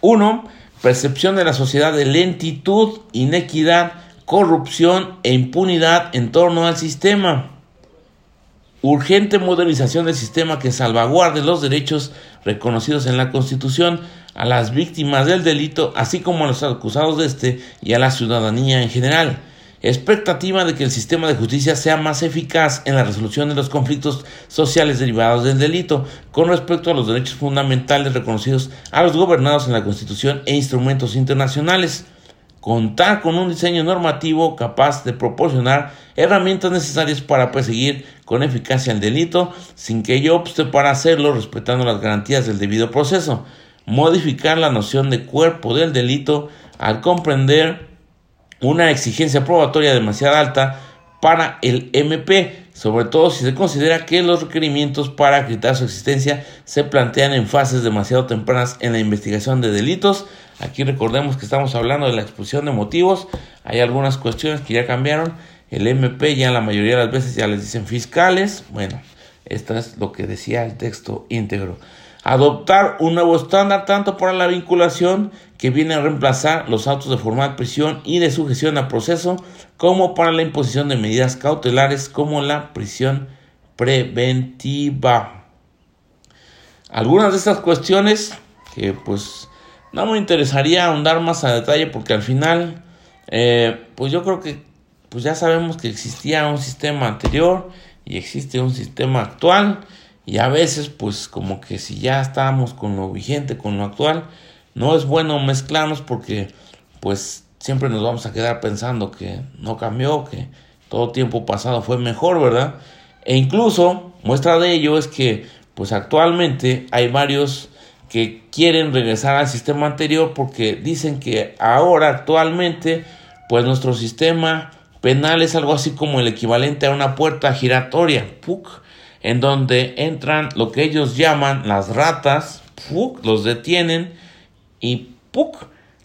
1. Percepción de la sociedad de lentitud, inequidad, corrupción e impunidad en torno al sistema. Urgente modernización del sistema que salvaguarde los derechos reconocidos en la Constitución a las víctimas del delito, así como a los acusados de este y a la ciudadanía en general. Expectativa de que el sistema de justicia sea más eficaz en la resolución de los conflictos sociales derivados del delito con respecto a los derechos fundamentales reconocidos a los gobernados en la Constitución e instrumentos internacionales. Contar con un diseño normativo capaz de proporcionar herramientas necesarias para perseguir con eficacia el delito sin que ello obste para hacerlo respetando las garantías del debido proceso, modificar la noción de cuerpo del delito al comprender una exigencia probatoria demasiado alta para el MP, sobre todo si se considera que los requerimientos para acreditar su existencia se plantean en fases demasiado tempranas en la investigación de delitos, Aquí recordemos que estamos hablando de la exposición de motivos. Hay algunas cuestiones que ya cambiaron. El MP ya la mayoría de las veces ya les dicen fiscales. Bueno, esto es lo que decía el texto íntegro. Adoptar un nuevo estándar tanto para la vinculación que viene a reemplazar los autos de formal prisión y de sujeción a proceso, como para la imposición de medidas cautelares como la prisión preventiva. Algunas de estas cuestiones que pues no me interesaría ahondar más a detalle porque al final, eh, pues yo creo que pues ya sabemos que existía un sistema anterior y existe un sistema actual y a veces pues como que si ya estábamos con lo vigente, con lo actual, no es bueno mezclarnos porque pues siempre nos vamos a quedar pensando que no cambió, que todo tiempo pasado fue mejor, ¿verdad? E incluso muestra de ello es que pues actualmente hay varios que quieren regresar al sistema anterior porque dicen que ahora actualmente pues nuestro sistema penal es algo así como el equivalente a una puerta giratoria, ¡puc! En donde entran lo que ellos llaman las ratas, los detienen y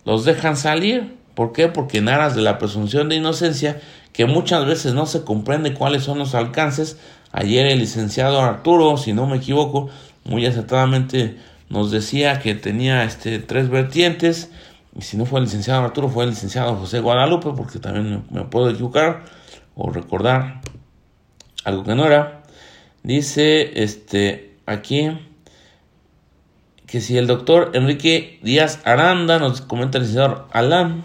los dejan salir. ¿Por qué? Porque en aras de la presunción de inocencia, que muchas veces no se comprende cuáles son los alcances, ayer el licenciado Arturo, si no me equivoco, muy acertadamente nos decía que tenía este, tres vertientes, y si no fue el licenciado Arturo, fue el licenciado José Guadalupe, porque también me, puedo equivocar o recordar algo que no era. Dice este, aquí que si el doctor Enrique Díaz Aranda, nos comenta el licenciado Alán,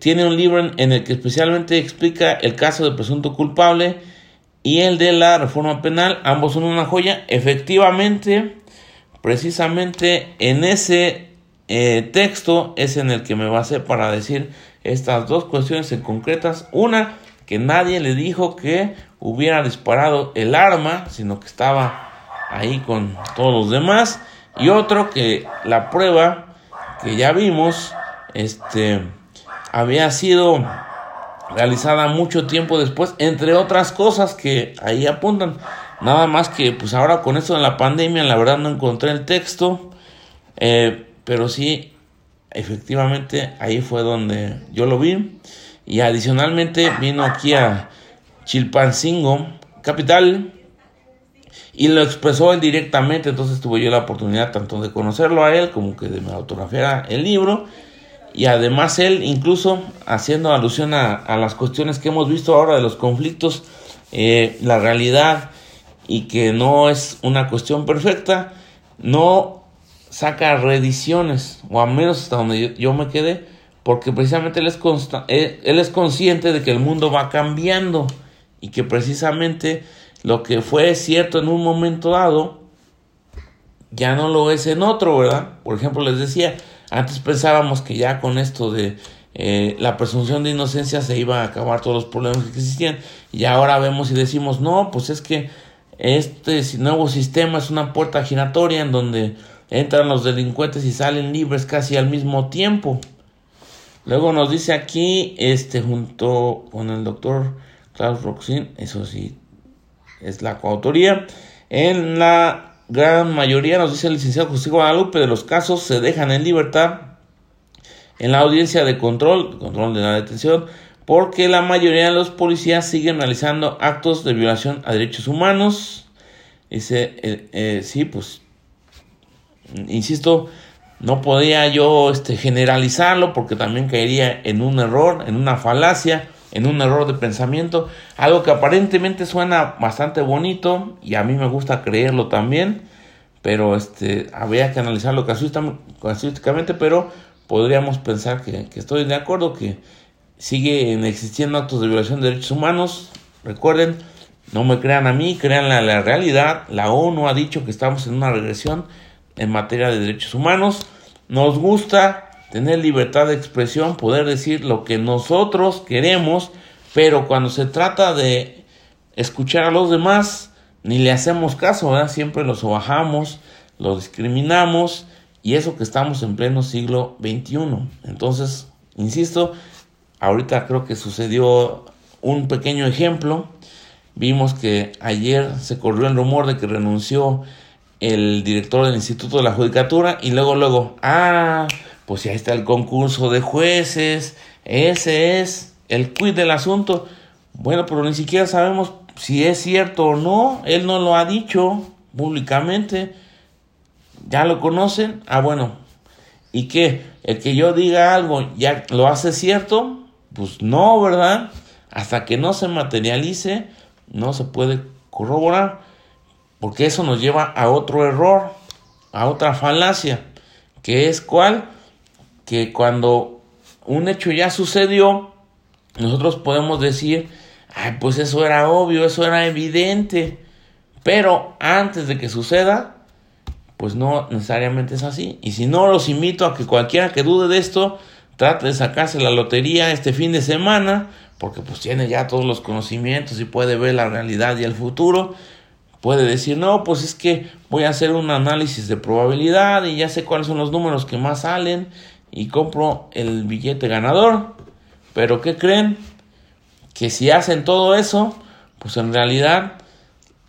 tiene un libro en el que especialmente explica el caso de presunto culpable y el de la reforma penal, ambos son una joya. Efectivamente, Precisamente en ese eh, texto es en el que me basé para decir estas dos cuestiones en concretas. Una, que nadie le dijo que hubiera disparado el arma, sino que estaba ahí con todos los demás. Y otro, que la prueba que ya vimos, este, había sido realizada mucho tiempo después, entre otras cosas que ahí apuntan. Nada más que pues ahora con esto de la pandemia la verdad no encontré el texto, eh, pero sí, efectivamente ahí fue donde yo lo vi. Y adicionalmente vino aquí a Chilpancingo, capital, y lo expresó él directamente, entonces tuve yo la oportunidad tanto de conocerlo a él como que de me autografiara el libro. Y además él incluso haciendo alusión a, las cuestiones que hemos visto ahora de los conflictos, eh, la realidad y que no es una cuestión perfecta, no saca reediciones, o al menos hasta donde yo, me quedé, porque precisamente él es, él, él es consciente de que el mundo va cambiando y que precisamente lo que fue cierto en un momento dado, ya no lo es en otro, ¿verdad? Por ejemplo, les decía, antes pensábamos que ya con esto de eh, la presunción de inocencia se iba a acabar todos los problemas que existían, y ahora vemos y decimos, no, pues es que este nuevo sistema es una puerta giratoria en donde entran los delincuentes y salen libres casi al mismo tiempo. Luego nos dice aquí, este, junto con el doctor Klaus Roxin, eso sí, es la coautoría. En la gran mayoría, nos dice el licenciado José Guadalupe, de los casos se dejan en libertad en la audiencia de control, control de la detención, porque la mayoría de los policías siguen realizando actos de violación a derechos humanos. Dice, eh, eh, sí, pues, insisto, no podía yo este, generalizarlo porque también caería en un error, en una falacia, en un error de pensamiento, algo que aparentemente suena bastante bonito y a mí me gusta creerlo también, pero este, habría que analizarlo casuísticamente, pero podríamos pensar que, estoy de acuerdo, que siguen existiendo actos de violación de derechos humanos. Recuerden, no me crean a mí, crean la realidad. La ONU ha dicho que estamos en una regresión en materia de derechos humanos. Nos gusta tener libertad de expresión, poder decir lo que nosotros queremos, pero cuando se trata de escuchar a los demás, ni le hacemos caso, ¿verdad? Siempre los bajamos, los discriminamos, y eso que estamos en pleno siglo XXI. Entonces, insisto, ahorita creo que sucedió un pequeño ejemplo. Vimos que ayer se corrió el rumor de que renunció el director del Instituto de la Judicatura y luego, luego, ah, pues ya está el concurso de jueces, ese es el quid del asunto. Bueno, pero ni siquiera sabemos si es cierto o no, él no lo ha dicho públicamente, ya lo conocen, ah, bueno, ¿y qué? El que yo diga algo ya lo hace cierto, pues no, ¿verdad? Hasta que no se materialice, no se puede corroborar. Porque eso nos lleva a otro error, a otra falacia, que es cuál? Que cuando un hecho ya sucedió, nosotros podemos decir, ay, pues eso era obvio, eso era evidente. Pero antes de que suceda, pues no necesariamente es así. Y si no, los invito a que cualquiera que dude de esto, trate de sacarse la lotería este fin de semana, porque pues tiene ya todos los conocimientos y puede ver la realidad y el futuro puede decir, no, pues es que voy a hacer un análisis de probabilidad y ya sé cuáles son los números que más salen y compro el billete ganador. Pero ¿qué creen? Que si hacen todo eso, pues en realidad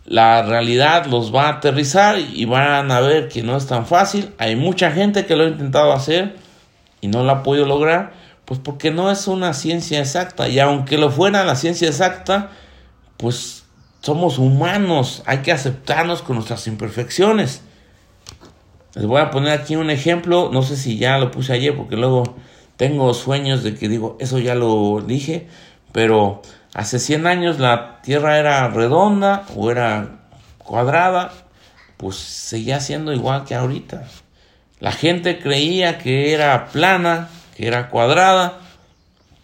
la realidad los va a aterrizar y van a ver que no es tan fácil. Hay mucha gente que lo ha intentado hacer y no lo ha podido lograr, pues porque no es una ciencia exacta. Y aunque lo fuera la ciencia exacta, pues somos humanos, hay que aceptarnos con nuestras imperfecciones. Les voy a poner aquí un ejemplo, no sé si ya lo puse ayer porque luego tengo sueños de que digo, eso ya lo dije, pero hace 100 años la Tierra era redonda o era cuadrada, pues seguía siendo igual que ahorita. La gente creía que era plana, que era cuadrada,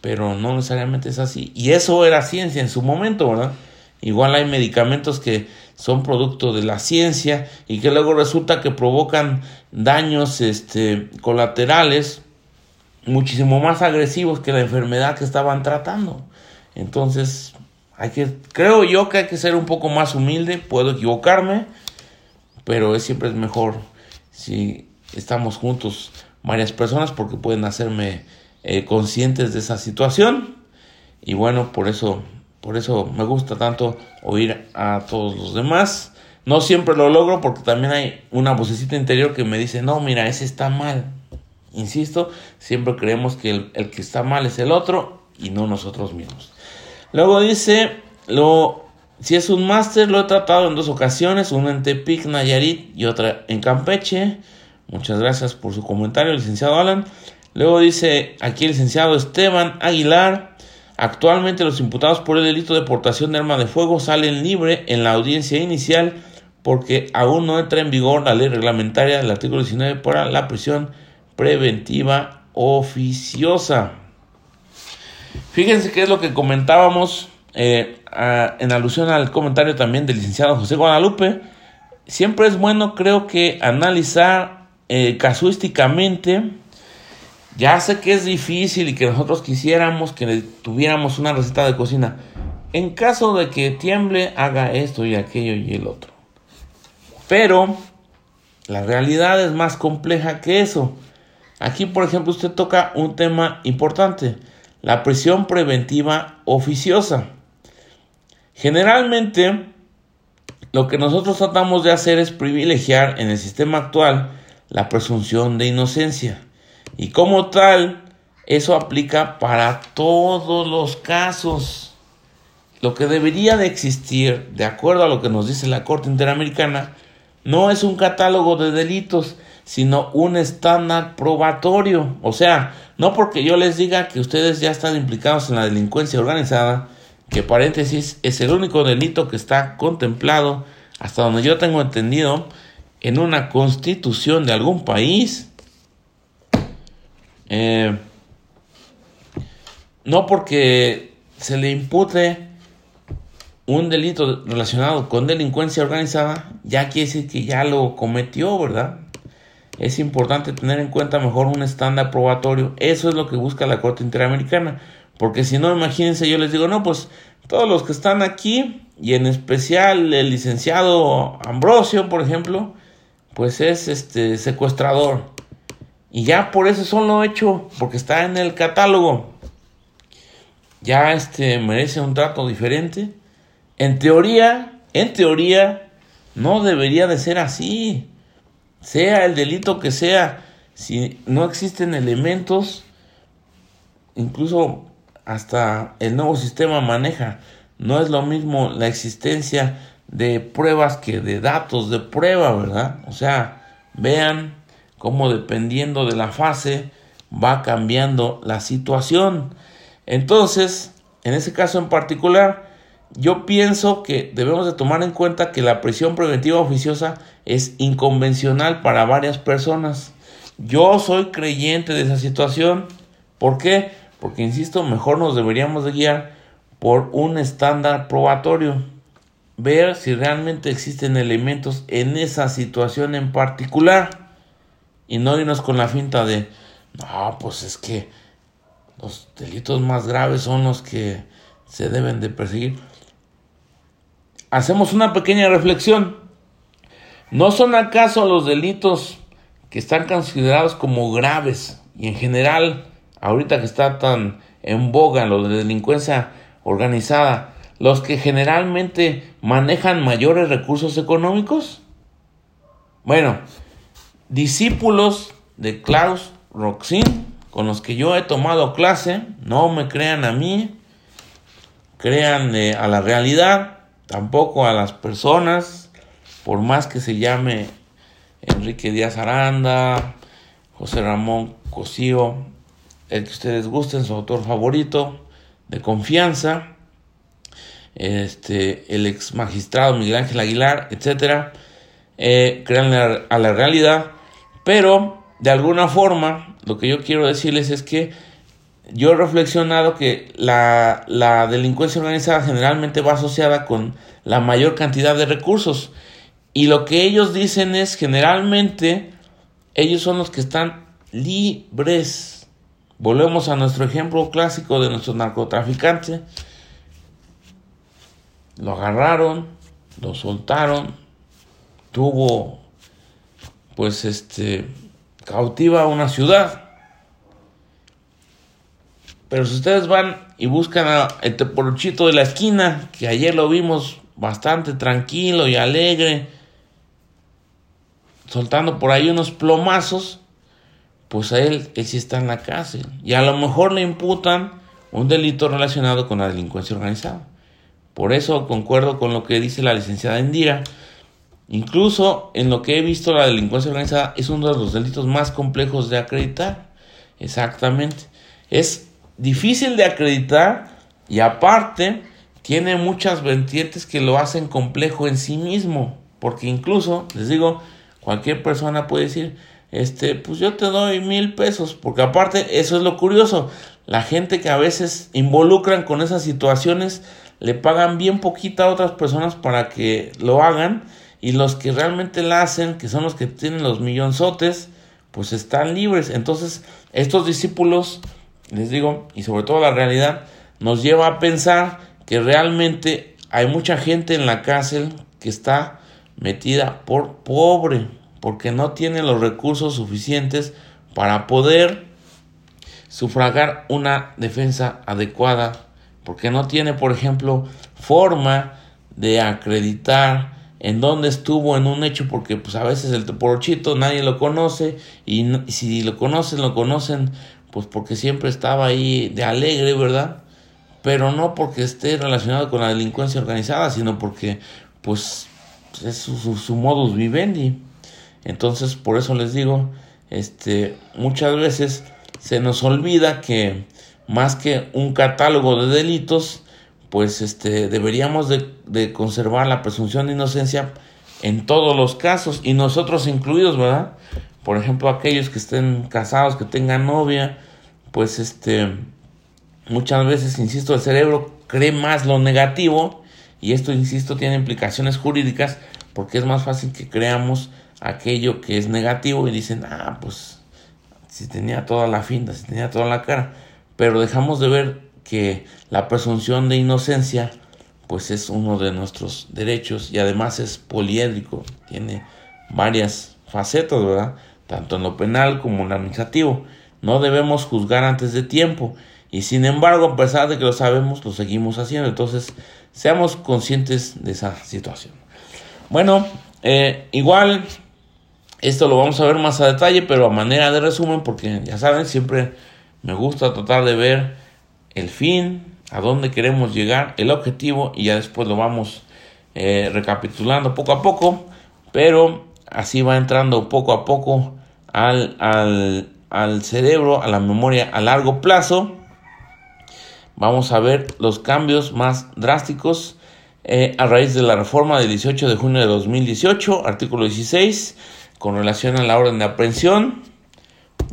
pero no necesariamente es así. Y eso era ciencia en su momento, ¿verdad? Igual hay medicamentos que son producto de la ciencia y que luego resulta que provocan daños este, colaterales muchísimo más agresivos que la enfermedad que estaban tratando. Entonces, hay que, creo yo que hay que ser un poco más humilde, puedo equivocarme, pero es, siempre es mejor si estamos juntos varias personas porque pueden hacerme eh, conscientes de esa situación. Y bueno, por eso por eso me gusta tanto oír a todos los demás. No siempre lo logro porque también hay una vocecita interior que me dice, no, mira, ese está mal. Insisto, siempre creemos que el, que está mal es el otro y no nosotros mismos. Luego dice, lo, si es un máster, lo he tratado en dos ocasiones, una en Tepic, Nayarit y otra en Campeche. Muchas gracias por su comentario, licenciado Alan. Luego dice aquí el licenciado Esteban Aguilar. Actualmente los imputados por el delito de portación de arma de fuego salen libre en la audiencia inicial porque aún no entra en vigor la ley reglamentaria del artículo 19 para la prisión preventiva oficiosa. Fíjense qué es lo que comentábamos eh, en alusión al comentario también del licenciado José Guadalupe. Siempre es bueno, creo que, analizar eh, casuísticamente ya sé que es difícil y que nosotros quisiéramos que tuviéramos una receta de cocina. En caso de que tiemble, haga esto y aquello y el otro. Pero la realidad es más compleja que eso. Aquí, por ejemplo, usted toca un tema importante, la prisión preventiva oficiosa. Generalmente, lo que nosotros tratamos de hacer es privilegiar en el sistema actual la presunción de inocencia. Y como tal, eso aplica para todos los casos. Lo que debería de existir, de acuerdo a lo que nos dice la Corte Interamericana, no es un catálogo de delitos, sino un estándar probatorio. O sea, no porque yo les diga que ustedes ya están implicados en la delincuencia organizada, que paréntesis es el único delito que está contemplado, hasta donde yo tengo entendido, en una constitución de algún país. Eh, no porque se le impute un delito relacionado con delincuencia organizada, ya quiere decir que ya lo cometió, ¿verdad? Es importante tener en cuenta mejor un estándar probatorio. Eso es lo que busca la Corte Interamericana. Porque si no, imagínense, yo les digo, no, pues todos los que están aquí, y en especial el licenciado Ambrosio, por ejemplo, pues es este secuestrador. Y ya por eso solo hecho, porque está en el catálogo. Ya este merece un trato diferente. En teoría, en teoría, no debería de ser así. Sea el delito que sea, si no existen elementos, incluso hasta el nuevo sistema maneja. No es lo mismo la existencia de pruebas que de datos de prueba, ¿verdad? O sea, vean cómo dependiendo de la fase va cambiando la situación. Entonces, en ese caso en particular, yo pienso que debemos de tomar en cuenta que la prisión preventiva oficiosa es inconvencional para varias personas. Yo soy creyente de esa situación. ¿Por qué? Porque, insisto, mejor nos deberíamos de guiar por un estándar probatorio. Ver si realmente existen elementos en esa situación en particular. Y no irnos con la finta de, no, pues es que los delitos más graves son los que se deben de perseguir hacemos una pequeña reflexión. ¿No son acaso los delitos que están considerados como graves y en general, ahorita que está tan en boga lo de delincuencia organizada, los que generalmente manejan mayores recursos económicos? Bueno, discípulos de Klaus Roxin, con los que yo he tomado clase, no me crean a mí, crean eh, a la realidad, tampoco a las personas, por más que se llame Enrique Díaz Aranda, José Ramón Cosío, el que ustedes gusten, su autor favorito, de confianza, este, el ex magistrado Miguel Ángel Aguilar, etcétera, eh, crean a la realidad, pero de alguna forma lo que yo quiero decirles es que yo he reflexionado que la, la, delincuencia organizada generalmente va asociada con la mayor cantidad de recursos. Y lo que ellos dicen es generalmente ellos son los que están libres. Volvemos a nuestro ejemplo clásico de nuestro narcotraficante. Lo agarraron, lo soltaron, tuvo pues este cautiva una ciudad pero si ustedes van y buscan a el teporochito de la esquina, que ayer lo vimos bastante tranquilo y alegre, soltando por ahí unos plomazos, pues a él, él sí está en la cárcel. Y a lo mejor le imputan un delito relacionado con la delincuencia organizada. Por eso concuerdo con lo que dice la licenciada Indira. Incluso en lo que he visto, la delincuencia organizada es uno de los delitos más complejos de acreditar. Exactamente. Es difícil de acreditar y aparte tiene muchas vertientes que lo hacen complejo en sí mismo, porque incluso, les digo, cualquier persona puede decir, este, pues yo te doy mil pesos, porque aparte, eso es lo curioso, la gente que a veces involucran con esas situaciones le pagan bien poquita a otras personas para que lo hagan y los que realmente la hacen, que son los que tienen los millonzotes, pues están libres. Entonces, estos discípulos les digo, y sobre todo la realidad, nos lleva a pensar que realmente hay mucha gente en la cárcel que está metida por pobre, porque no tiene los recursos suficientes para poder sufragar una defensa adecuada, porque no tiene, por ejemplo, forma de acreditar en dónde estuvo en un hecho, porque pues a veces el teporochito nadie lo conoce y si lo conocen, lo conocen pues porque siempre estaba ahí de alegre, ¿verdad? Pero no porque esté relacionado con la delincuencia organizada, sino porque pues es su, modus vivendi. Entonces, por eso les digo, este, muchas veces se nos olvida que más que un catálogo de delitos, pues este, deberíamos de, conservar la presunción de inocencia en todos los casos y nosotros incluidos, ¿verdad? Por ejemplo, aquellos que estén casados, que tengan novia, pues este, muchas veces, insisto, el cerebro cree más lo negativo y esto, insisto, tiene implicaciones jurídicas porque es más fácil que creamos aquello que es negativo y dicen, ah, pues si tenía toda la finta, si tenía toda la cara, pero dejamos de ver que la presunción de inocencia pues es uno de nuestros derechos y además es poliédrico, tiene varias facetas, ¿verdad? Tanto en lo penal como en lo administrativo. No debemos juzgar antes de tiempo y sin embargo, a pesar de que lo sabemos, lo seguimos haciendo. Entonces, seamos conscientes de esa situación. Bueno, eh, igual esto lo vamos a ver más a detalle, pero a manera de resumen, porque ya saben, siempre me gusta tratar de ver el fin, a dónde queremos llegar, el objetivo, y ya después lo vamos eh, recapitulando poco a poco, pero así va entrando poco a poco al, al, al cerebro, a la memoria a largo plazo. Vamos a ver los cambios más drásticos eh, a raíz de la reforma del 18 de junio de 2018, artículo 16 con relación a la orden de aprehensión,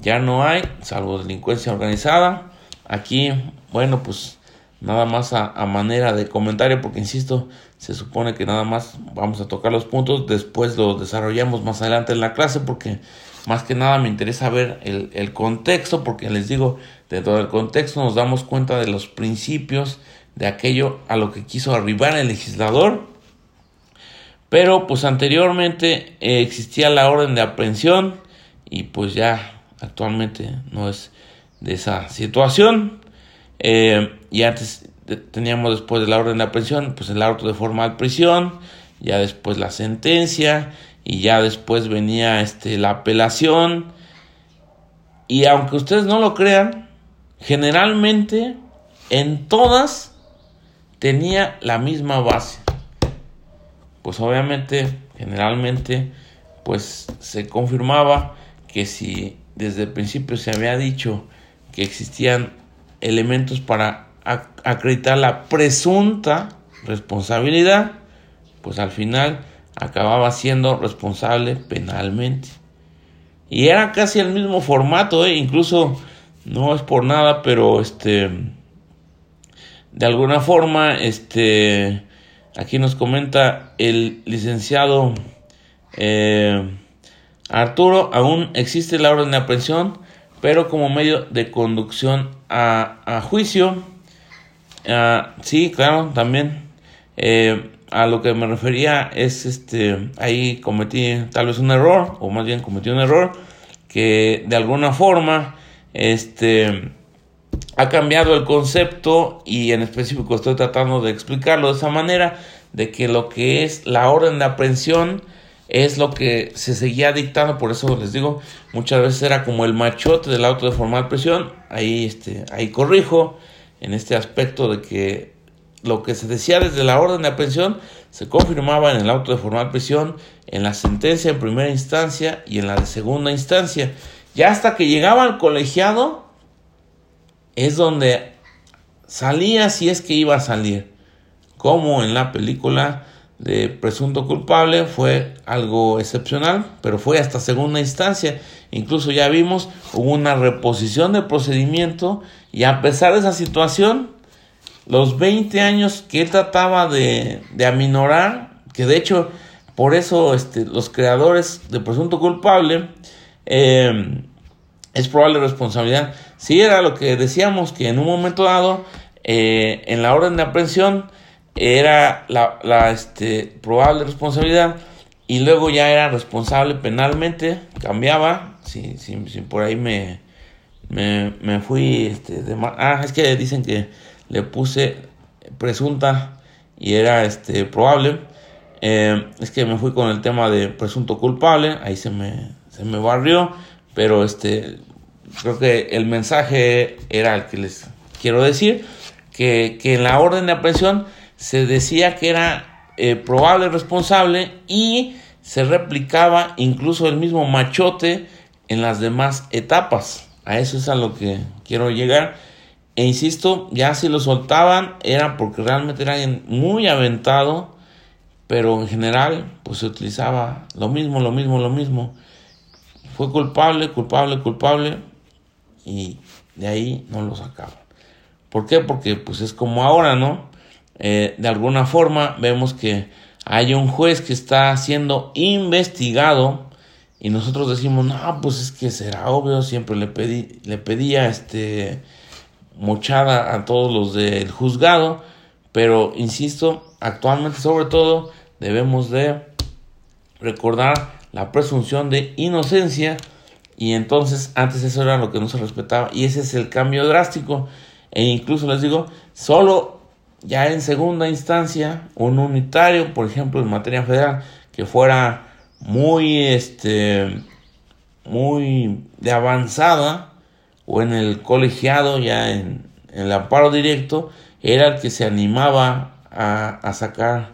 ya no hay, salvo delincuencia organizada. Aquí, bueno, pues nada más a, manera de comentario, porque insisto, se supone que nada más vamos a tocar los puntos, después los desarrollamos más adelante en la clase, porque más que nada me interesa ver el, contexto, porque les digo, dentro del contexto nos damos cuenta de los principios de aquello a lo que quiso arribar el legislador. Pero pues anteriormente eh, existía la orden de aprehensión y pues ya actualmente no es de esa situación. Eh, y antes teníamos después de la orden de aprehensión pues el auto de formal prisión, ya después la sentencia y ya después venía este, la apelación. Y aunque ustedes no lo crean, generalmente en todas tenía la misma base pues obviamente, generalmente, pues se confirmaba que si desde el principio se había dicho existían elementos para acreditar la presunta responsabilidad, pues al final acababa siendo responsable penalmente. Y era casi el mismo formato, ¿eh? incluso no es por nada, pero este de alguna forma este Aquí nos comenta el licenciado eh, Arturo, aún existe la orden de aprehensión, pero como medio de conducción a, juicio. Ah, sí, claro, también. Eh, a lo que me refería es este, ahí cometí tal vez un error, o más bien cometí un error, que de alguna forma, este, ha cambiado el concepto y en específico estoy tratando de explicarlo de esa manera, de que lo que es la orden de aprehensión es lo que se seguía dictando, por eso les digo, muchas veces era como el machote del auto de formal presión, ahí, este, ahí corrijo en este aspecto de que lo que se decía desde la orden de aprehensión se confirmaba en el auto de formal prisión, en la sentencia en primera instancia y en la de segunda instancia. Ya hasta que llegaba al colegiado, es donde salía si es que iba a salir. Como en la película de Presunto Culpable fue algo excepcional, pero fue hasta segunda instancia. Incluso ya vimos, hubo una reposición de procedimiento y a pesar de esa situación, los 20 años que él trataba de, aminorar, que de hecho por eso este, los creadores de Presunto Culpable eh, es probable responsabilidad. Si era lo que decíamos, que en un momento dado, eh, en la orden de aprehensión, era la, este, probable responsabilidad y luego ya era responsable penalmente, cambiaba, si, si, si por ahí me, me, fui, este, ah, es que dicen que le puse presunta y era este, probable, eh, es que me fui con el tema de presunto culpable, ahí se me, se me barrió, pero este, creo que el mensaje era el que les quiero decir, que, en la orden de aprehensión se decía que era eh, probable responsable y se replicaba incluso el mismo machote en las demás etapas. A eso es a lo que quiero llegar. E insisto, ya si lo soltaban era porque realmente era alguien muy aventado, pero en general pues se utilizaba lo mismo, lo mismo, lo mismo. Fue culpable, culpable, culpable y de ahí no lo sacaban. ¿Por qué? Porque pues es como ahora, ¿no? Eh, de alguna forma vemos que hay un juez que está siendo investigado y nosotros decimos, no, pues es que será obvio, siempre le, pedí, le pedía este, mochada a todos los del juzgado, pero insisto, actualmente sobre todo debemos de recordar la presunción de inocencia y entonces antes eso era lo que no se respetaba y ese es el cambio drástico. E incluso les digo, solo ya en segunda instancia, un unitario, por ejemplo, en materia federal, que fuera muy, este, muy de avanzada, o en el colegiado, ya en, el amparo directo, era el que se animaba a, a sacar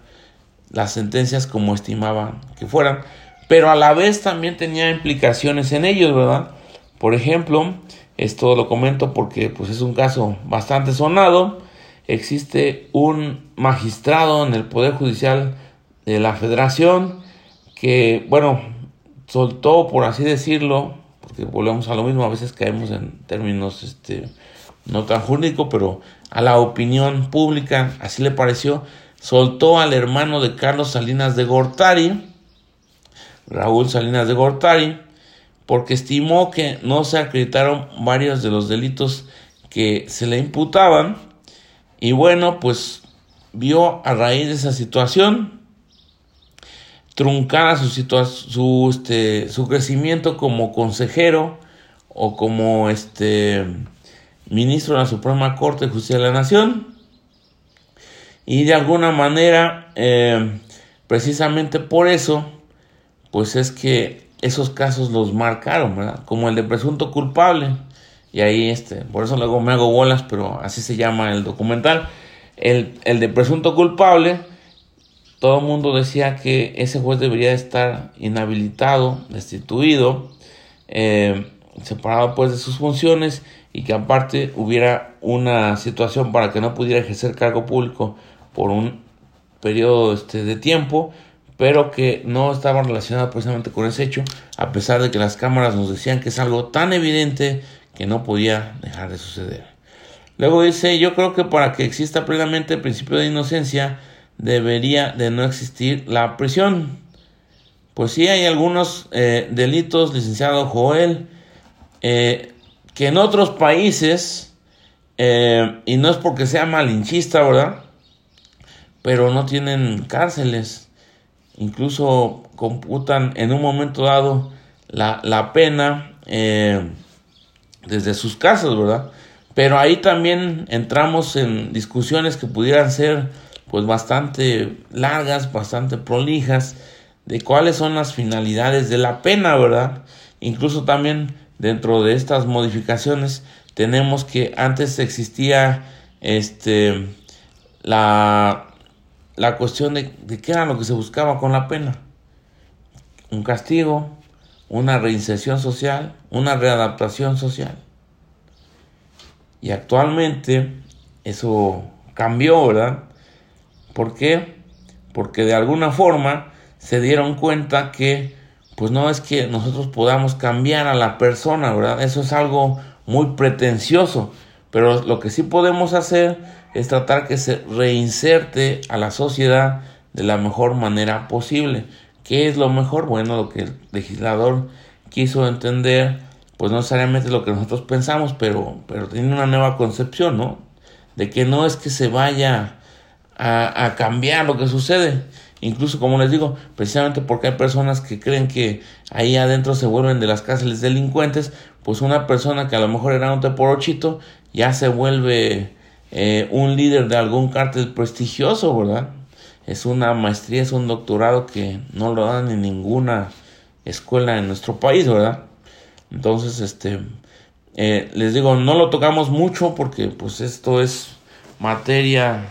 las sentencias como estimaban que fueran, pero a la vez también tenía implicaciones en ellos, ¿verdad? Por ejemplo, esto lo comento porque pues es un caso bastante sonado. Existe un magistrado en el Poder Judicial de la Federación que, bueno, soltó, por así decirlo, porque volvemos a lo mismo, a veces caemos en términos este, no tan jurídicos, pero a la opinión pública, así le pareció, soltó al hermano de Carlos Salinas de Gortari, Raúl Salinas de Gortari, porque estimó que no se acreditaron varios de los delitos que se le imputaban y bueno, pues vio a raíz de esa situación truncada su, su, este, su crecimiento como consejero o como este ministro de la Suprema Corte de Justicia de la Nación y de alguna manera eh, precisamente por eso pues es que esos casos los marcaron, ¿verdad? Como el de presunto culpable. Y ahí, este, por eso luego me hago bolas, pero así se llama el documental. El, el de presunto culpable, todo el mundo decía que ese juez debería estar inhabilitado, destituido, eh, separado pues de sus funciones y que aparte hubiera una situación para que no pudiera ejercer cargo público por un periodo este, de tiempo pero que no estaba relacionado precisamente con ese hecho, a pesar de que las cámaras nos decían que es algo tan evidente que no podía dejar de suceder. Luego dice, yo creo que para que exista plenamente el principio de inocencia, debería de no existir la prisión. Pues sí hay algunos eh, delitos, licenciado Joel, eh, que en otros países, eh, y no es porque sea malinchista, ¿verdad? Pero no tienen cárceles incluso computan en un momento dado la, pena eh, desde sus casas, ¿verdad? Pero ahí también entramos en discusiones que pudieran ser pues bastante largas, bastante prolijas, de cuáles son las finalidades de la pena, ¿verdad? Incluso también dentro de estas modificaciones tenemos que antes existía este la la cuestión de, qué era lo que se buscaba con la pena. Un castigo, una reinserción social, una readaptación social. Y actualmente eso cambió, ¿verdad? ¿Por qué? Porque de alguna forma se dieron cuenta que pues no es que nosotros podamos cambiar a la persona, ¿verdad? Eso es algo muy pretencioso, pero lo que sí podemos hacer es tratar que se reinserte a la sociedad de la mejor manera posible. ¿Qué es lo mejor? Bueno, lo que el legislador quiso entender, pues no necesariamente lo que nosotros pensamos, pero, pero tiene una nueva concepción, ¿no? De que no es que se vaya a, a cambiar lo que sucede. Incluso, como les digo, precisamente porque hay personas que creen que ahí adentro se vuelven de las cárceles delincuentes, pues una persona que a lo mejor era un teporochito ya se vuelve eh, un líder de algún cártel prestigioso, ¿verdad? Es una maestría, es un doctorado que no lo dan en ninguna escuela en nuestro país, ¿verdad? Entonces, este, eh, les digo, no lo tocamos mucho porque pues esto es materia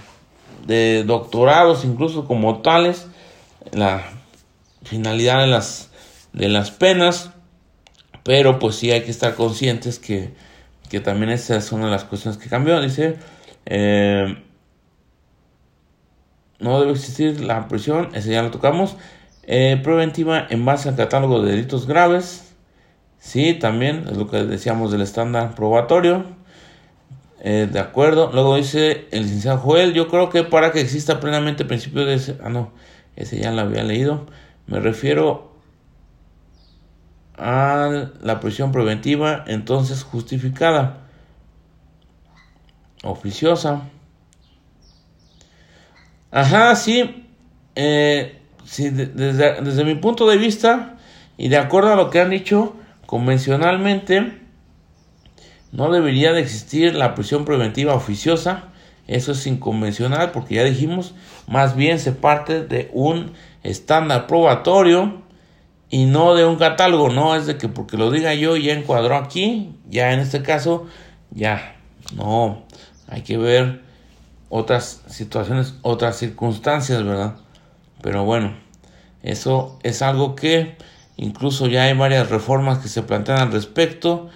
de doctorados, incluso como tales. La finalidad de las, de las penas, pero pues sí hay que estar conscientes que, que también esa es una de las cuestiones que cambió. Dice, eh, no debe existir la prisión, ese ya lo tocamos. Eh, preventiva en base al catálogo de delitos graves. Sí, también es lo que decíamos del estándar probatorio. Eh, de acuerdo. Luego dice el licenciado Joel, yo creo que para que exista plenamente el principio de ese... Ah, no, ese ya lo había leído. Me refiero a la prisión preventiva, entonces justificada, oficiosa. Ajá, sí. Eh, desde, desde mi punto de vista y de acuerdo a lo que han dicho convencionalmente, no debería de existir la prisión preventiva oficiosa. Eso es inconvencional porque ya dijimos, más bien se parte de un estándar probatorio y no de un catálogo. No es de que porque lo diga yo ya encuadró aquí, ya en este caso, ya. No, hay que ver otras situaciones, otras circunstancias, ¿verdad? Pero bueno, eso es algo que incluso ya hay varias reformas que se plantean al respecto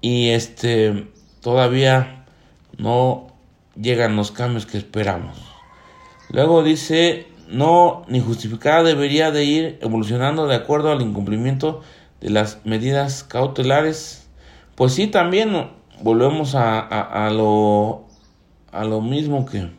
y este todavía no llegan los cambios que esperamos. Luego dice, no ni justificada debería de ir evolucionando de acuerdo al incumplimiento de las medidas cautelares. Pues sí, también volvemos a, a, lo, a lo mismo que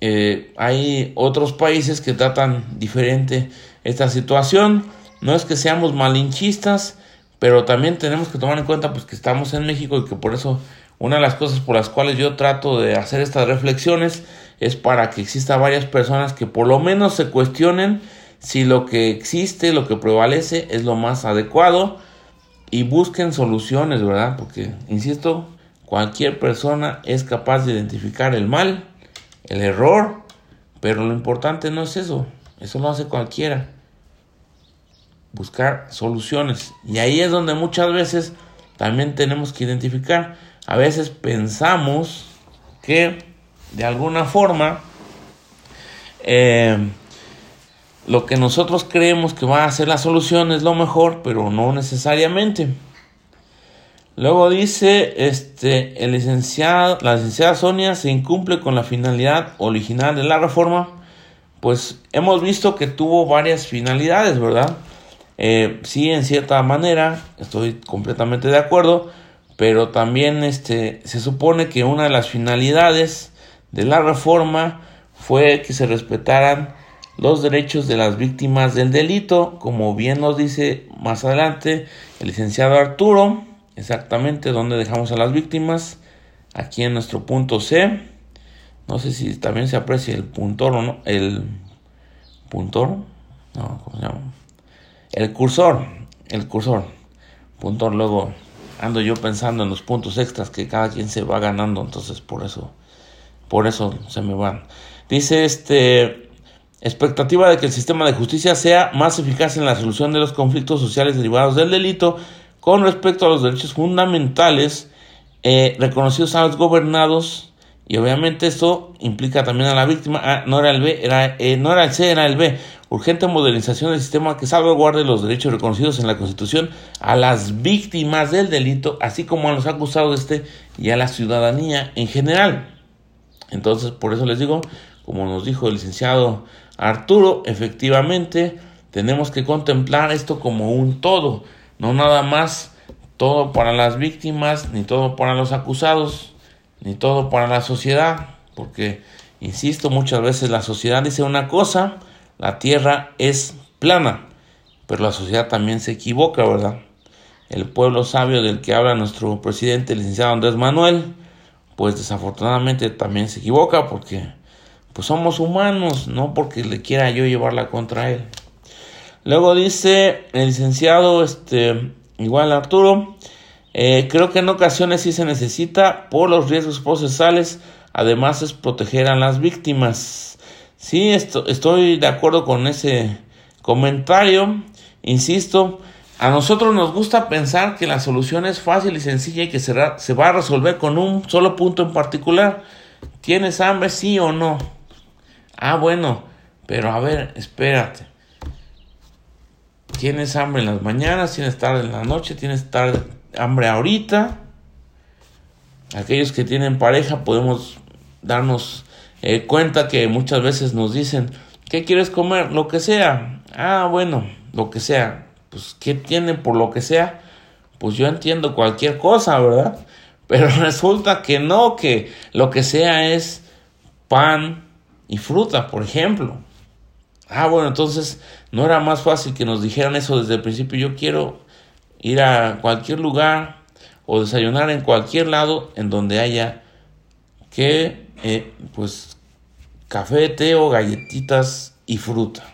eh, hay otros países que tratan diferente esta situación. No es que seamos malinchistas, pero también tenemos que tomar en cuenta pues, que estamos en México y que por eso una de las cosas por las cuales yo trato de hacer estas reflexiones es para que exista varias personas que por lo menos se cuestionen si lo que existe, lo que prevalece es lo más adecuado y busquen soluciones, ¿verdad? Porque, insisto, cualquier persona es capaz de identificar el mal, el error, pero lo importante no es eso, eso lo hace cualquiera buscar soluciones. Y ahí es donde muchas veces también tenemos que identificar. A veces pensamos que de alguna forma eh, lo que nosotros creemos que va a ser la solución es lo mejor, pero no necesariamente. Luego dice, este, el licenciado, la licenciada Sonia se incumple con la finalidad original de la reforma. Pues hemos visto que tuvo varias finalidades, ¿verdad? Eh, sí, en cierta manera, estoy completamente de acuerdo, pero también este, se supone que una de las finalidades de la reforma fue que se respetaran los derechos de las víctimas del delito, como bien nos dice más adelante el licenciado Arturo, exactamente donde dejamos a las víctimas, aquí en nuestro punto C, no sé si también se aprecia el puntor o no, el puntor, no, ¿cómo se llama? El cursor, el cursor. Punto luego ando yo pensando en los puntos extras que cada quien se va ganando, entonces por eso, por eso se me van. Dice este expectativa de que el sistema de justicia sea más eficaz en la solución de los conflictos sociales derivados del delito con respecto a los derechos fundamentales eh, reconocidos a los gobernados y obviamente esto implica también a la víctima. Ah, no era el B, era, eh, no era el C, era el B. Urgente modernización del sistema que salvaguarde los derechos reconocidos en la Constitución a las víctimas del delito, así como a los acusados de este y a la ciudadanía en general. Entonces, por eso les digo, como nos dijo el licenciado Arturo, efectivamente tenemos que contemplar esto como un todo, no nada más todo para las víctimas ni todo para los acusados ni todo para la sociedad, porque, insisto, muchas veces la sociedad dice una cosa, la tierra es plana, pero la sociedad también se equivoca, ¿verdad? El pueblo sabio del que habla nuestro presidente, el licenciado Andrés Manuel, pues desafortunadamente también se equivoca porque pues somos humanos, no porque le quiera yo llevarla contra él. Luego dice el licenciado, este, igual Arturo, eh, creo que en ocasiones sí se necesita por los riesgos procesales, además es proteger a las víctimas. Sí, esto, estoy de acuerdo con ese comentario, insisto, a nosotros nos gusta pensar que la solución es fácil y sencilla y que se, se va a resolver con un solo punto en particular. ¿Tienes hambre, sí o no? Ah, bueno, pero a ver, espérate. Tienes hambre en las mañanas, tienes tarde en la noche, tienes hambre ahorita. Aquellos que tienen pareja podemos darnos eh, cuenta que muchas veces nos dicen, ¿qué quieres comer? Lo que sea. Ah, bueno, lo que sea. Pues, ¿qué tienen por lo que sea? Pues yo entiendo cualquier cosa, ¿verdad? Pero resulta que no, que lo que sea es pan y fruta, por ejemplo. Ah, bueno, entonces no era más fácil que nos dijeran eso desde el principio. Yo quiero ir a cualquier lugar o desayunar en cualquier lado en donde haya que, eh, pues, café, té o galletitas y fruta.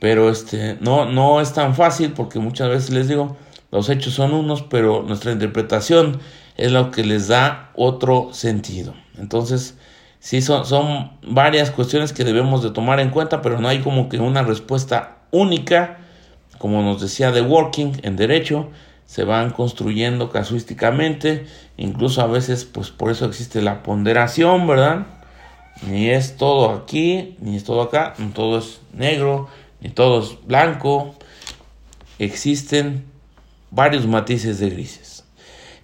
Pero este, no, no es tan fácil porque muchas veces les digo, los hechos son unos, pero nuestra interpretación es lo que les da otro sentido. Entonces, sí son, son varias cuestiones que debemos de tomar en cuenta, pero no hay como que una respuesta única, como nos decía The Working en derecho, se van construyendo casuísticamente, incluso a veces pues por eso existe la ponderación, ¿verdad? Ni es todo aquí, ni es todo acá, no todo es negro, ni todo es blanco, existen varios matices de grises.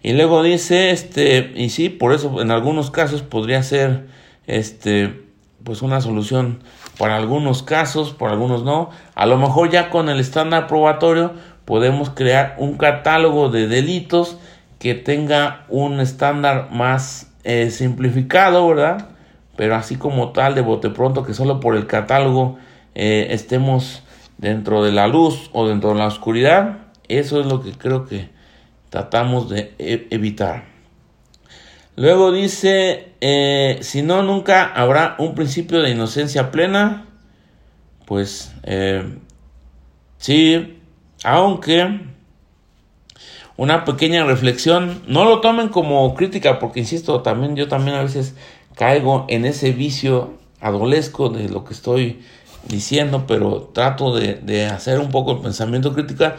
Y luego dice, este, y sí, por eso en algunos casos podría ser este, pues una solución para algunos casos, para algunos no. A lo mejor ya con el estándar probatorio podemos crear un catálogo de delitos que tenga un estándar más eh, simplificado, ¿verdad? Pero así como tal, de bote pronto, que solo por el catálogo eh, estemos dentro de la luz o dentro de la oscuridad, eso es lo que creo que tratamos de e-, evitar. Luego dice, eh, si no, nunca habrá un principio de inocencia plena. Pues eh, sí, aunque una pequeña reflexión, no lo tomen como crítica, porque insisto, también yo también a veces caigo en ese vicio adolesco de lo que estoy diciendo, pero trato de, hacer un poco el pensamiento crítica.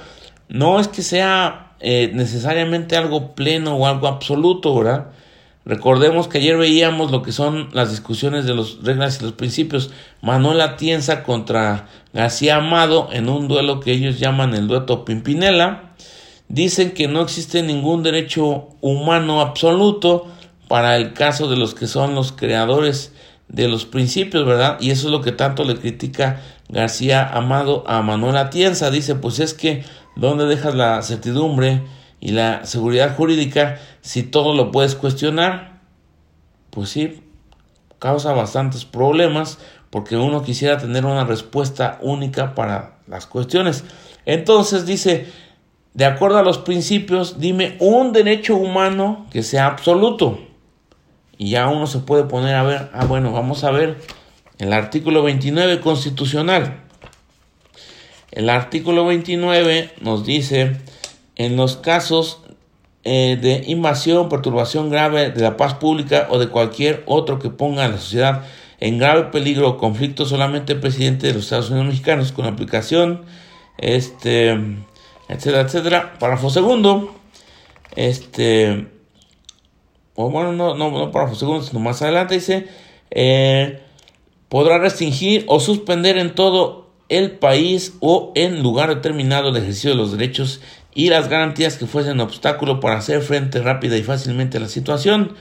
No es que sea eh, necesariamente algo pleno o algo absoluto, ¿verdad? Recordemos que ayer veíamos lo que son las discusiones de las reglas y los principios. Manuel Atienza contra García Amado en un duelo que ellos llaman el dueto Pimpinela. Dicen que no existe ningún derecho humano absoluto para el caso de los que son los creadores de los principios, ¿verdad? Y eso es lo que tanto le critica García Amado a Manuel Atienza. Dice, pues es que, ¿dónde dejas la certidumbre? Y la seguridad jurídica, si todo lo puedes cuestionar, pues sí, causa bastantes problemas porque uno quisiera tener una respuesta única para las cuestiones. Entonces dice, de acuerdo a los principios, dime un derecho humano que sea absoluto. Y ya uno se puede poner a ver, ah, bueno, vamos a ver el artículo 29 constitucional. El artículo 29 nos dice en los casos eh, de invasión, perturbación grave de la paz pública o de cualquier otro que ponga a la sociedad en grave peligro o conflicto, solamente el presidente de los Estados Unidos mexicanos con aplicación, este, etcétera, etcétera. Párrafo segundo, este, o bueno, no, no, párrafo segundo, sino más adelante dice, eh, podrá restringir o suspender en todo el país o en lugar determinado el ejercicio de los derechos y las garantías que fuesen obstáculo para hacer frente rápida y fácilmente a la situación,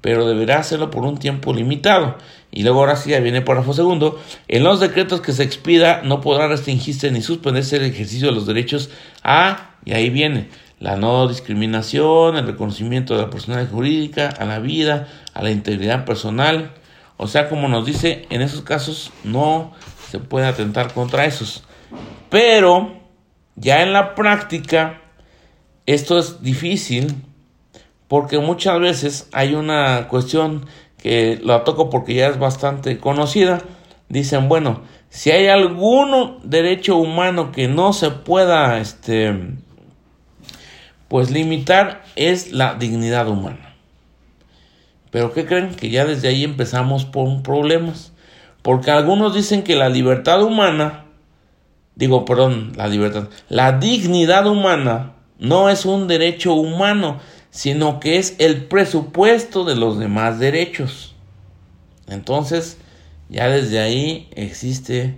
pero deberá hacerlo por un tiempo limitado. Y luego ahora sí ya viene párrafo segundo. En los decretos que se expida no podrá restringirse ni suspenderse el ejercicio de los derechos a, y ahí viene, la no discriminación, el reconocimiento de la personalidad jurídica, a la vida, a la integridad personal. O sea, como nos dice, en esos casos no se puede atentar contra esos. Pero ya en la práctica esto es difícil porque muchas veces hay una cuestión que la toco porque ya es bastante conocida. Dicen, bueno, si hay algún derecho humano que no se pueda, este, pues limitar, es la dignidad humana. Pero ¿qué creen? Que ya desde ahí empezamos por problemas. Porque algunos dicen que la libertad humana, digo, perdón, la libertad, la dignidad humana no es un derecho humano, sino que es el presupuesto de los demás derechos. Entonces, ya desde ahí existe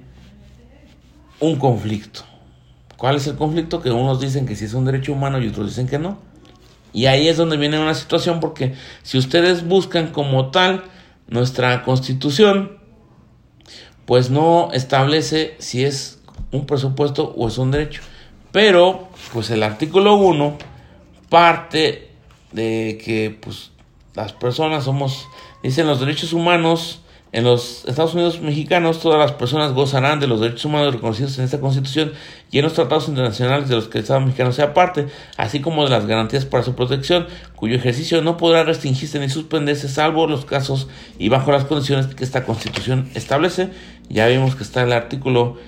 un conflicto. ¿Cuál es el conflicto? Que unos dicen que sí es un derecho humano y otros dicen que no. Y ahí es donde viene una situación porque si ustedes buscan como tal nuestra constitución, pues no establece si es un presupuesto o es un derecho. Pero, pues el artículo 1 parte de que pues las personas somos, dicen los derechos humanos, en los Estados Unidos mexicanos todas las personas gozarán de los derechos humanos reconocidos en esta Constitución y en los tratados internacionales de los que el Estado mexicano sea parte, así como de las garantías para su protección, cuyo ejercicio no podrá restringirse ni suspenderse salvo los casos y bajo las condiciones que esta Constitución establece. Ya vimos que está el artículo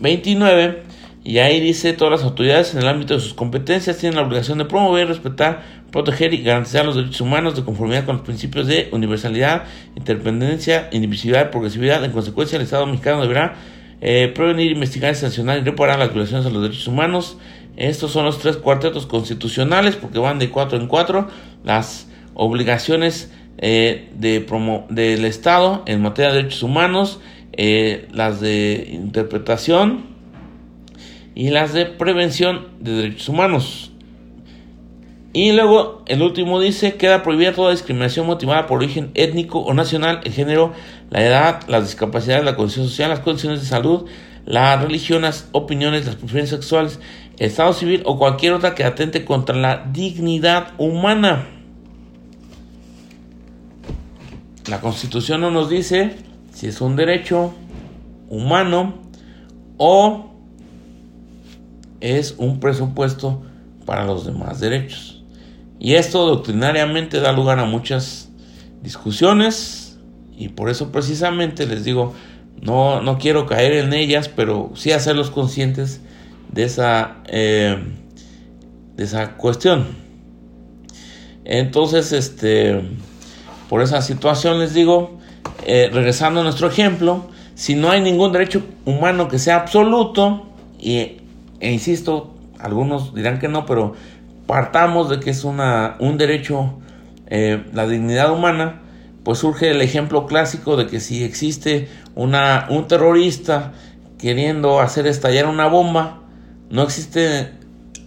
29 eh, y ahí dice todas las autoridades en el ámbito de sus competencias tienen la obligación de promover, respetar, proteger y garantizar los derechos humanos de conformidad con los principios de universalidad, interdependencia, indivisibilidad progresividad. En consecuencia, el Estado mexicano deberá eh, prevenir, investigar, sancionar y reparar las violaciones a los derechos humanos. Estos son los tres cuartetos constitucionales porque van de cuatro en cuatro. Las obligaciones eh, de promo del Estado en materia de derechos humanos, eh, las de interpretación y las de prevención de derechos humanos. Y luego el último dice, queda prohibida toda discriminación motivada por origen étnico o nacional, el género, la edad, las discapacidades, la condición social, las condiciones de salud, la religión, las opiniones, las preferencias sexuales, el estado civil o cualquier otra que atente contra la dignidad humana. La constitución no nos dice si es un derecho humano o es un presupuesto para los demás derechos. Y esto doctrinariamente da lugar a muchas discusiones y por eso precisamente les digo, no, no quiero caer en ellas, pero sí hacerlos conscientes de esa, eh, de esa cuestión. Entonces, este, por esa situación les digo, eh, regresando a nuestro ejemplo, si no hay ningún derecho humano que sea absoluto, y, e insisto, algunos dirán que no, pero partamos de que es una, un derecho, eh, la dignidad humana, pues surge el ejemplo clásico de que si existe una, un terrorista queriendo hacer estallar una bomba, no existe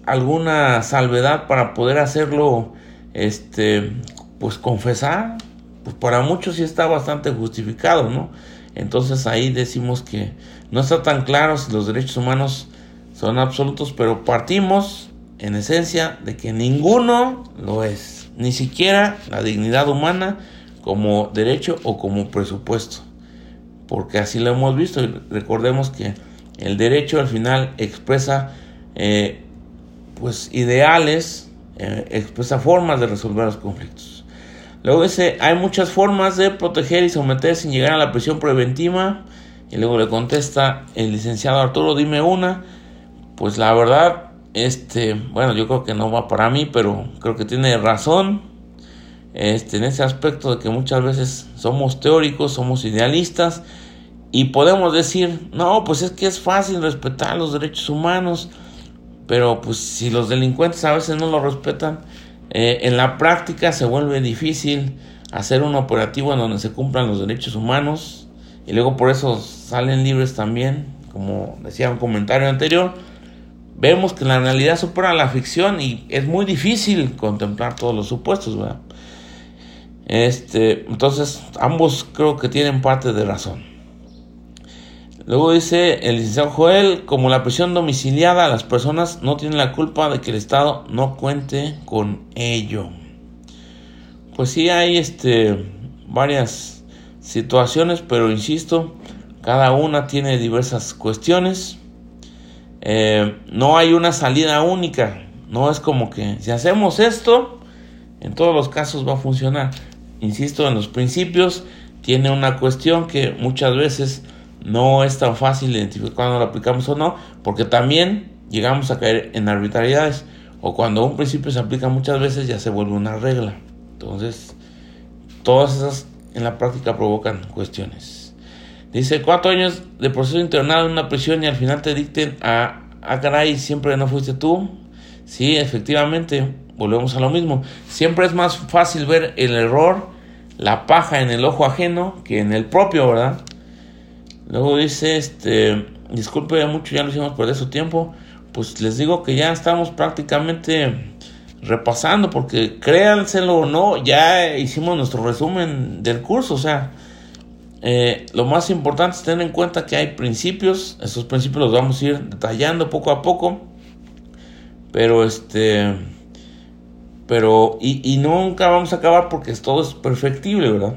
alguna salvedad para poder hacerlo, este, pues confesar, pues para muchos sí está bastante justificado, ¿no? Entonces ahí decimos que no está tan claro si los derechos humanos son absolutos, pero partimos en esencia de que ninguno lo es, ni siquiera la dignidad humana como derecho o como presupuesto, porque así lo hemos visto y recordemos que el derecho al final expresa eh, pues ideales, eh, expresa formas de resolver los conflictos. Luego dice, hay muchas formas de proteger y someter sin llegar a la prisión preventiva. Y luego le contesta el licenciado Arturo, dime una. Pues la verdad, este, bueno, yo creo que no va para mí, pero creo que tiene razón. Este, en ese aspecto de que muchas veces somos teóricos, somos idealistas y podemos decir, no, pues es que es fácil respetar los derechos humanos, pero pues si los delincuentes a veces no lo respetan, eh, en la práctica se vuelve difícil hacer un operativo en donde se cumplan los derechos humanos y luego por eso salen libres también, como decía un comentario anterior vemos que la realidad supera la ficción y es muy difícil contemplar todos los supuestos, ¿verdad? Este, entonces, ambos creo que tienen parte de razón. Luego dice el licenciado Joel, como la prisión domiciliada, las personas no tienen la culpa de que el Estado no cuente con ello. Pues sí hay este varias situaciones, pero insisto, cada una tiene diversas cuestiones. Eh, no hay una salida única. No es como que si hacemos esto, en todos los casos va a funcionar. Insisto, en los principios tiene una cuestión que muchas veces no es tan fácil identificar cuando lo aplicamos o no, porque también llegamos a caer en arbitrariedades. O cuando un principio se aplica muchas veces ya se vuelve una regla. Entonces, todas esas en la práctica provocan cuestiones. Dice, cuatro años de proceso internado en una prisión y al final te dicten a, a caray, siempre no fuiste tú. Sí, efectivamente, volvemos a lo mismo. Siempre es más fácil ver el error, la paja en el ojo ajeno que en el propio, ¿verdad? Luego dice, este, disculpe mucho, ya lo hicimos por su tiempo. Pues les digo que ya estamos prácticamente repasando, porque créanselo o no, ya hicimos nuestro resumen del curso. O sea, eh, lo más importante es tener en cuenta que hay principios. Esos principios los vamos a ir detallando poco a poco. Pero este. Pero. Y, y nunca vamos a acabar porque todo es perfectible, ¿verdad?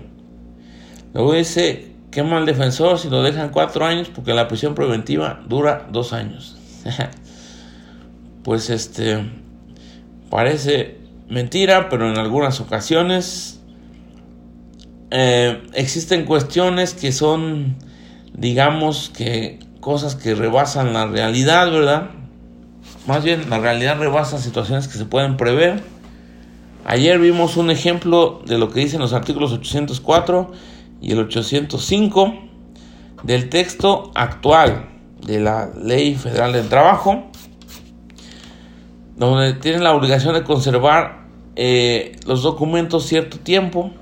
Luego dice quema al defensor si lo dejan cuatro años porque la prisión preventiva dura dos años. pues este parece mentira, pero en algunas ocasiones eh, existen cuestiones que son, digamos que cosas que rebasan la realidad, ¿verdad? Más bien la realidad rebasa situaciones que se pueden prever. Ayer vimos un ejemplo de lo que dicen los artículos 804 y el 805 del texto actual de la Ley Federal del Trabajo, donde tienen la obligación de conservar eh, los documentos cierto tiempo,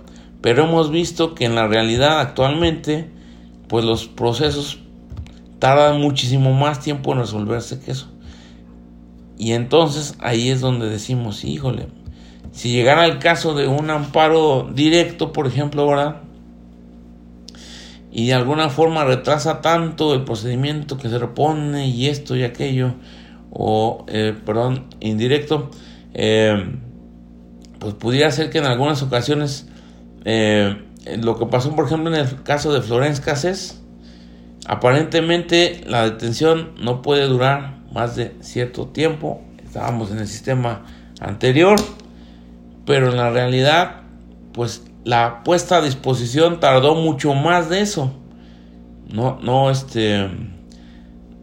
pero hemos visto que en la realidad actualmente, pues los procesos tardan muchísimo más tiempo en resolverse que eso. Y entonces ahí es donde decimos, híjole, si llegara el caso de un amparo directo, por ejemplo, ¿verdad? y de alguna forma retrasa tanto el procedimiento que se repone y esto y aquello, o, eh, perdón, indirecto, eh, pues pudiera ser que en algunas ocasiones eh, lo que pasó, por ejemplo, en el caso de Florence Cassés, aparentemente la detención no puede durar más de cierto tiempo, estábamos en el sistema anterior, pero en la realidad, pues la puesta a disposición tardó mucho más de eso. No, no, este,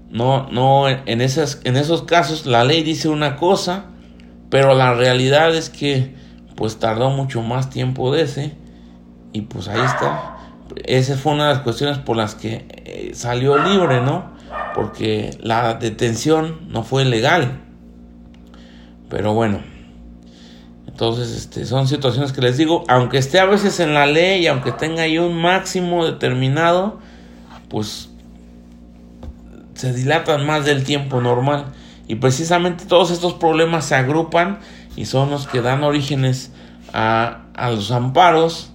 no, no, en, esas, en esos casos la ley dice una cosa, pero la realidad es que pues tardó mucho más tiempo de ese y pues ahí está. Esa fue una de las cuestiones por las que eh, salió libre, ¿no? Porque la detención no fue legal. Pero bueno. Entonces, este, son situaciones que les digo, aunque esté a veces en la ley, aunque tenga ahí un máximo determinado, pues se dilatan más del tiempo normal. Y precisamente todos estos problemas se agrupan y son los que dan orígenes a, a los amparos.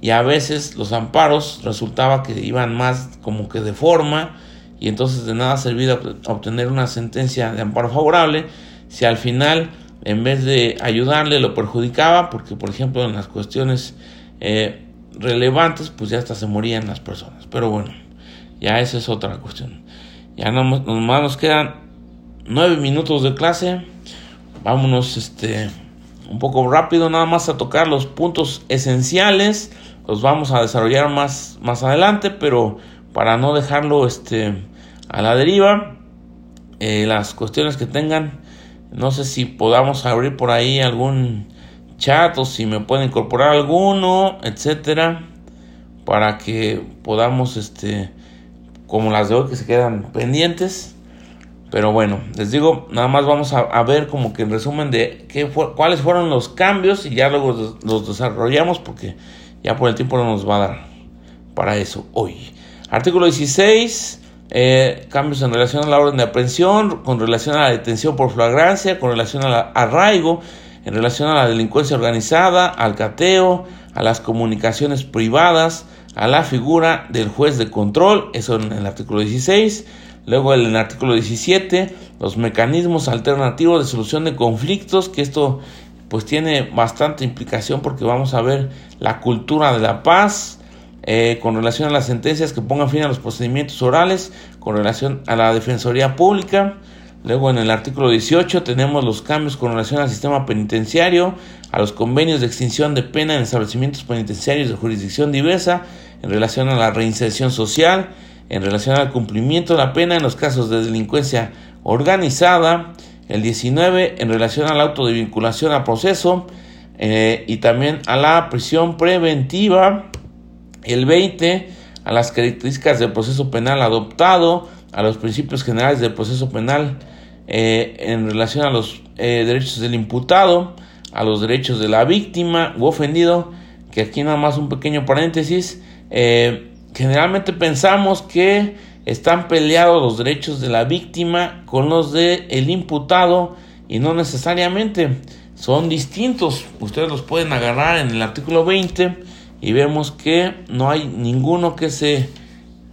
Y a veces los amparos resultaba que iban más como que de forma y entonces de nada servía obtener una sentencia de amparo favorable si al final en vez de ayudarle lo perjudicaba, porque por ejemplo en las cuestiones eh, relevantes, pues ya hasta se morían las personas. Pero bueno, ya esa es otra cuestión. Ya nomás, nos quedan nueve minutos de clase. Vámonos este un poco rápido, nada más a tocar los puntos esenciales. Los vamos a desarrollar más, más adelante, pero para no dejarlo este, a la deriva, eh, las cuestiones que tengan no sé si podamos abrir por ahí algún chat o si me pueden incorporar alguno, etcétera, para que podamos, este, como las de hoy que se quedan pendientes. Pero bueno, les digo, nada más vamos a, ver como que en resumen de qué fue, cuáles fueron los cambios y ya luego los desarrollamos porque ya por el tiempo no nos va a dar para eso hoy. Artículo 16 eh, cambios en relación a la orden de aprehensión, con relación a la detención por flagrancia, con relación al arraigo, en relación a la delincuencia organizada, al cateo, a las comunicaciones privadas, a la figura del juez de control, eso en el artículo 16. Luego en el artículo 17, los mecanismos alternativos de solución de conflictos, que esto pues tiene bastante implicación porque vamos a ver la cultura de la paz, eh, con relación a las sentencias que pongan fin a los procedimientos orales, con relación a la Defensoría Pública. Luego en el artículo 18 tenemos los cambios con relación al sistema penitenciario, a los convenios de extinción de pena en establecimientos penitenciarios de jurisdicción diversa, en relación a la reinserción social, en relación al cumplimiento de la pena en los casos de delincuencia organizada, el 19 en relación al auto de vinculación a proceso eh, y también a la prisión preventiva, el 20 a las características del proceso penal adoptado, a los principios generales del proceso penal eh, en relación a los eh, derechos del imputado, a los derechos de la víctima u ofendido, que aquí nada más un pequeño paréntesis, generalmente pensamos que están peleados los derechos de la víctima con los del el imputado y no necesariamente son distintos. Ustedes los pueden agarrar en el artículo 20 y vemos que no hay ninguno que se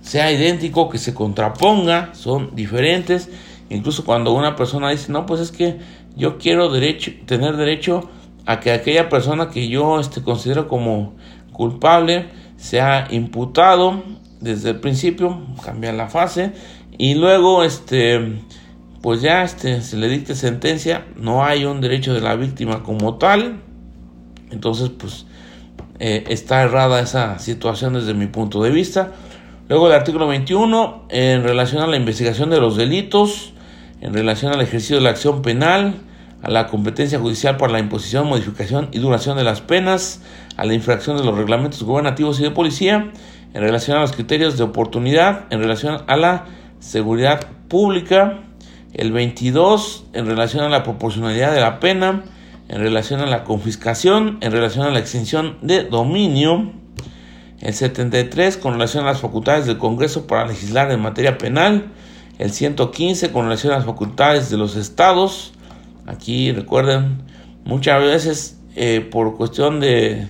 sea idéntico, que se contraponga, son diferentes. Incluso cuando una persona dice, no, pues es que yo quiero derecho, tener derecho a que aquella persona que yo este, considero como culpable sea imputado desde el principio, cambia la fase y luego este pues ya este se le dicte sentencia, no hay un derecho de la víctima como tal. Entonces, pues eh, está errada esa situación desde mi punto de vista. Luego el artículo 21, en relación a la investigación de los delitos, en relación al ejercicio de la acción penal, a la competencia judicial para la imposición, modificación y duración de las penas, a la infracción de los reglamentos gubernativos y de policía, en relación a los criterios de oportunidad, en relación a la seguridad pública, el 22 en relación a la proporcionalidad de la pena, en relación a la confiscación, en relación a la extinción de dominio, el 73 con relación a las facultades del Congreso para legislar en materia penal, el 115 con relación a las facultades de los estados, aquí recuerden, muchas veces eh, por cuestión de,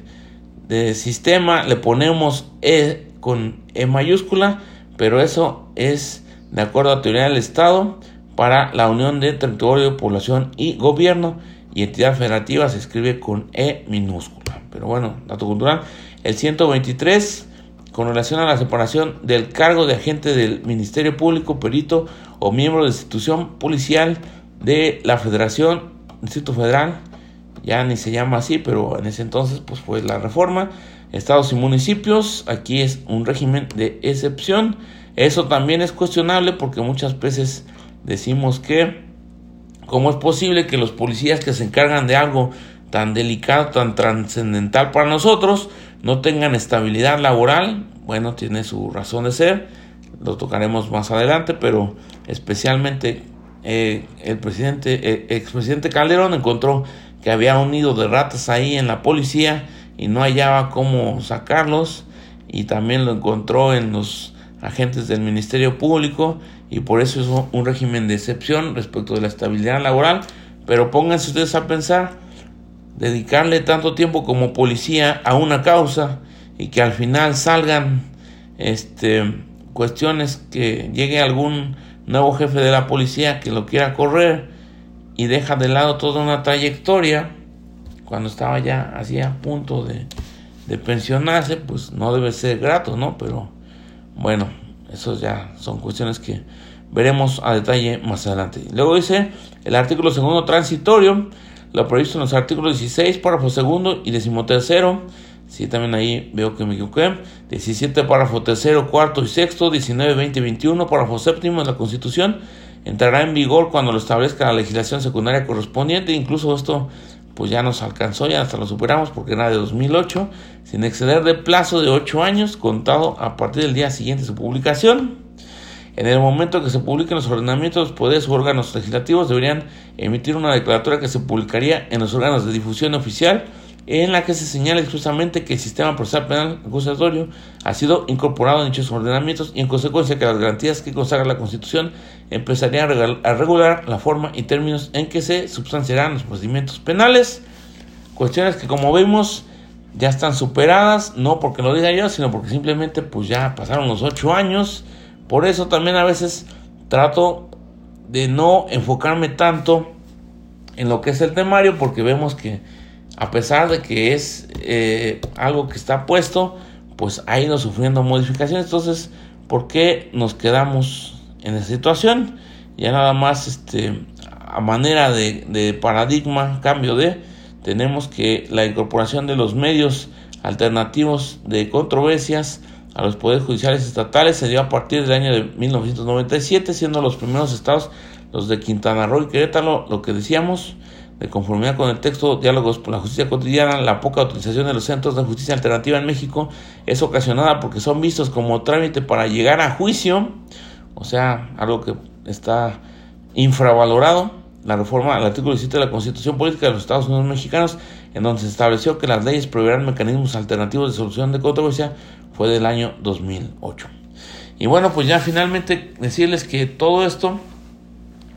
de, sistema le ponemos E con E mayúscula, pero eso es de acuerdo a teoría del Estado para la unión de territorio, población y gobierno y entidad federativa se escribe con E minúscula. Pero bueno, dato cultural. El 123, con relación a la separación del cargo de agente del Ministerio Público, perito o miembro de institución policial de la Federación, Instituto Federal, ya ni se llama así, pero en ese entonces pues fue la reforma. Estados y municipios, aquí es un régimen de excepción. Eso también es cuestionable porque muchas veces decimos que cómo es posible que los policías que se encargan de algo tan delicado, tan trascendental para nosotros, no tengan estabilidad laboral, bueno, tiene su razón de ser, lo tocaremos más adelante, pero especialmente eh, el presidente, eh, expresidente Calderón encontró que había un nido de ratas ahí en la policía y no hallaba cómo sacarlos y también lo encontró en los agentes del Ministerio Público y por eso es un régimen de excepción respecto de la estabilidad laboral, pero pónganse ustedes a pensar dedicarle tanto tiempo como policía a una causa y que al final salgan este cuestiones que llegue algún nuevo jefe de la policía que lo quiera correr y deja de lado toda una trayectoria cuando estaba ya así a punto de, de pensionarse, pues no debe ser grato, ¿no? Pero bueno, eso ya son cuestiones que veremos a detalle más adelante. Luego dice el artículo segundo transitorio lo previsto en los artículos 16, párrafo segundo y decimotercero. Sí, también ahí veo que me equivoqué. 17, párrafo tercero, cuarto y sexto. 19, 20 y 21, párrafo séptimo de la Constitución. Entrará en vigor cuando lo establezca la legislación secundaria correspondiente. Incluso esto pues ya nos alcanzó, ya hasta lo superamos porque era de 2008, sin exceder de plazo de 8 años contado a partir del día siguiente de su publicación. En el momento que se publiquen los ordenamientos, poderes o órganos legislativos deberían emitir una declaratoria que se publicaría en los órganos de difusión oficial en la que se señala expresamente que el sistema procesal penal acusatorio ha sido incorporado en dichos ordenamientos y en consecuencia que las garantías que consagra la Constitución empezarían a regular la forma y términos en que se substanciarán los procedimientos penales, cuestiones que como vemos ya están superadas, no porque lo diga yo, sino porque simplemente pues ya pasaron los ocho años, por eso también a veces trato de no enfocarme tanto en lo que es el temario, porque vemos que a pesar de que es eh, algo que está puesto, pues ha ido sufriendo modificaciones. Entonces, ¿por qué nos quedamos en esa situación? Ya nada más este, a manera de, de paradigma, cambio de, tenemos que la incorporación de los medios alternativos de controversias a los poderes judiciales estatales se dio a partir del año de 1997, siendo los primeros estados los de Quintana Roo y Querétaro, lo que decíamos, de conformidad con el texto Diálogos por la Justicia Cotidiana, la poca utilización de los centros de justicia alternativa en México es ocasionada porque son vistos como trámite para llegar a juicio, o sea, algo que está infravalorado la reforma al artículo 17 de la Constitución Política de los Estados Unidos Mexicanos, en donde se estableció que las leyes proveerán mecanismos alternativos de solución de controversia fue del año 2008. Y bueno, pues ya finalmente decirles que todo esto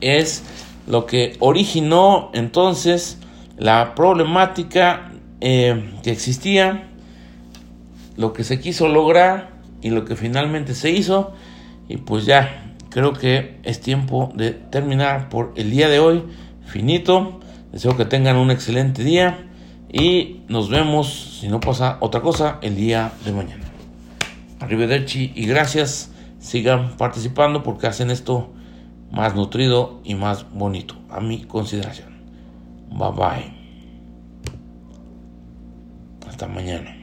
es lo que originó entonces la problemática eh, que existía, lo que se quiso lograr y lo que finalmente se hizo. Y pues ya, creo que es tiempo de terminar por el día de hoy. Finito. Deseo que tengan un excelente día y nos vemos, si no pasa otra cosa, el día de mañana. Arrivederci y gracias. Sigan participando porque hacen esto más nutrido y más bonito, a mi consideración. Bye bye. Hasta mañana.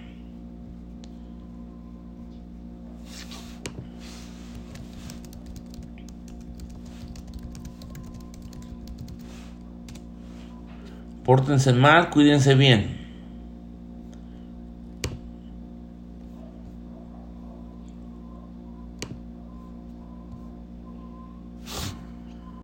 Pórtense mal, cuídense bien.